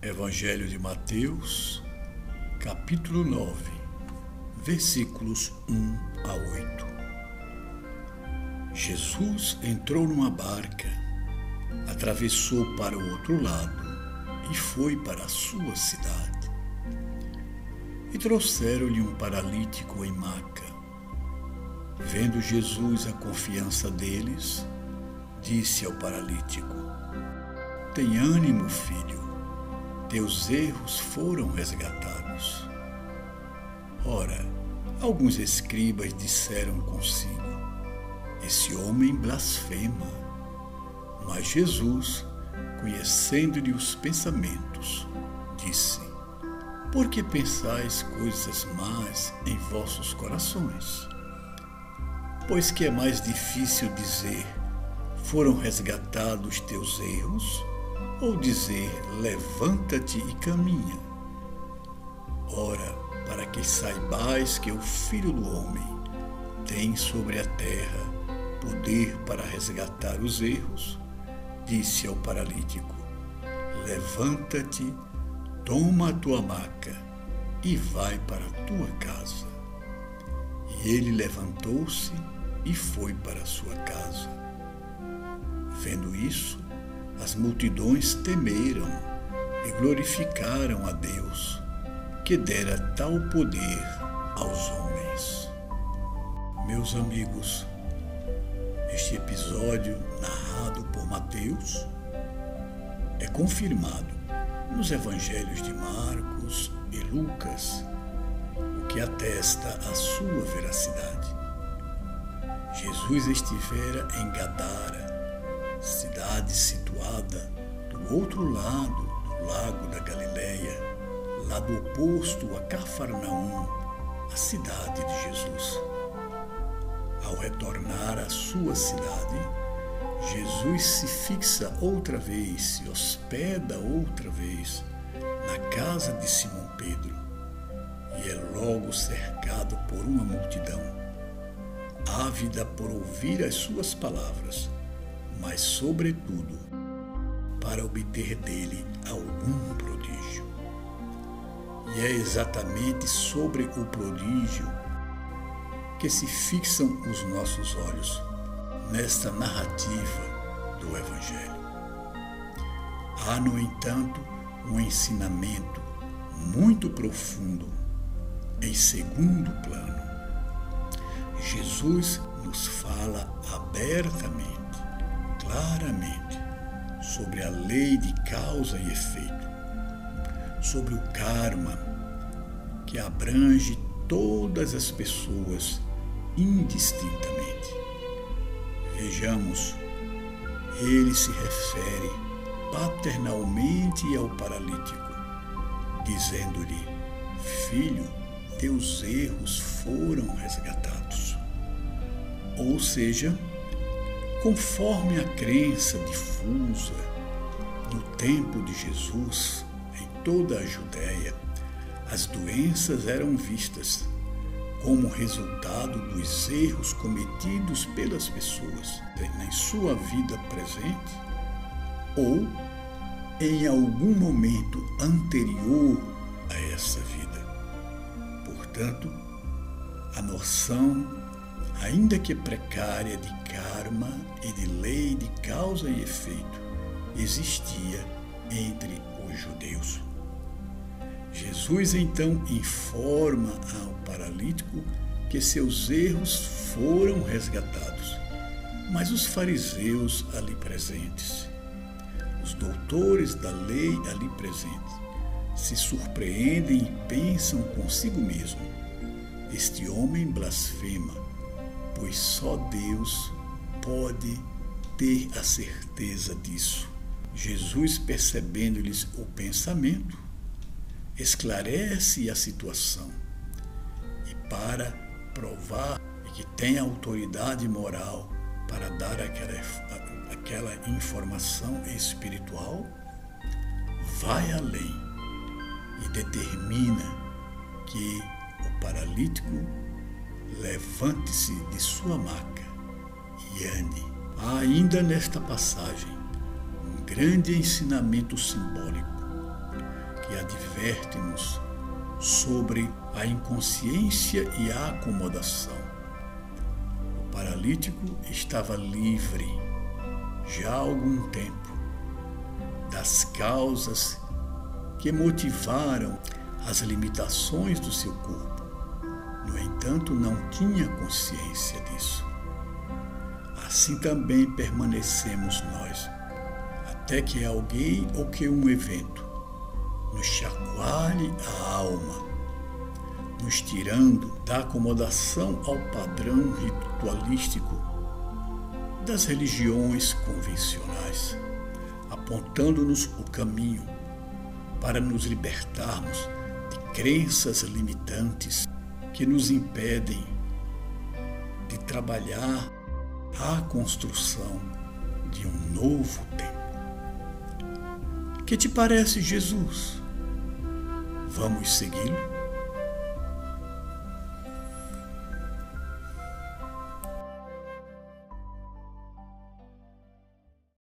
Evangelho de Mateus, capítulo 9, versículos 1 a 8. Jesus entrou numa barca, atravessou para o outro lado e foi para a sua cidade. E trouxeram-lhe um paralítico em maca. Vendo Jesus a confiança deles, disse ao paralítico: Tem ânimo, filho, teus erros foram resgatados. Ora, alguns escribas disseram consigo: Esse homem blasfema. Mas Jesus, conhecendo-lhe os pensamentos, disse: Por que pensais coisas más em vossos corações? Pois que é mais difícil dizer: Foram resgatados teus erros, ou dizer: Levanta-te e caminha. Ora, para que saibais que o Filho do Homem tem sobre a terra poder para resgatar os erros, disse ao paralítico: Levanta-te, toma a tua maca e vai para a tua casa. E ele levantou-se e foi para sua casa. Vendo isso, as multidões temeram e glorificaram a Deus, que dera tal poder aos homens. Meus amigos, este episódio narrado por Mateus é confirmado nos evangelhos de Marcos e Lucas, o que atesta a sua veracidade. Jesus estivera em Gadara, cidade situada do outro lado do lago da Galileia, lado oposto a Cafarnaum, a cidade de Jesus. Ao retornar à sua cidade, Jesus se fixa outra vez, se hospeda outra vez na casa de Simão Pedro e é logo cercado por uma multidão, ávida por ouvir as suas palavras mas, sobretudo, para obter dele algum prodígio. E é exatamente sobre o prodígio que se fixam os nossos olhos nesta narrativa do Evangelho. Há, no entanto, um ensinamento muito profundo em segundo plano. Jesus nos fala abertamente claramente sobre a lei de causa e efeito, sobre o karma que abrange todas as pessoas indistintamente. Vejamos, ele se refere paternalmente ao paralítico, dizendo-lhe: Filho, teus erros foram resgatados. Ou seja, Conforme a crença difusa no tempo de Jesus em toda a Judéia, as doenças eram vistas como resultado dos erros cometidos pelas pessoas em sua vida presente ou em algum momento anterior a essa vida. Portanto, a noção ainda que precária, de karma e de lei de causa e efeito, existia entre os judeus. Jesus então informa ao paralítico que seus erros foram resgatados, mas os fariseus ali presentes, os doutores da lei ali presentes, se surpreendem e pensam consigo mesmo: este homem blasfema pois só Deus pode ter a certeza disso. Jesus, percebendo-lhes o pensamento, esclarece a situação e, para provar que tem autoridade moral para dar aquela, aquela informação espiritual, vai além e determina que o paralítico levante-se de sua maca e ande. Há ainda nesta passagem um grande ensinamento simbólico que adverte-nos sobre a inconsciência e a acomodação. O paralítico estava livre já há algum tempo das causas que motivaram as limitações do seu corpo. No entanto, não tinha consciência disso. Assim também permanecemos nós, até que alguém ou que um evento nos chacoalhe a alma, nos tirando da acomodação ao padrão ritualístico das religiões convencionais, apontando-nos o caminho para nos libertarmos de crenças limitantes que nos impedem de trabalhar a construção de um novo tempo. Que te parece Jesus? Vamos segui-lo?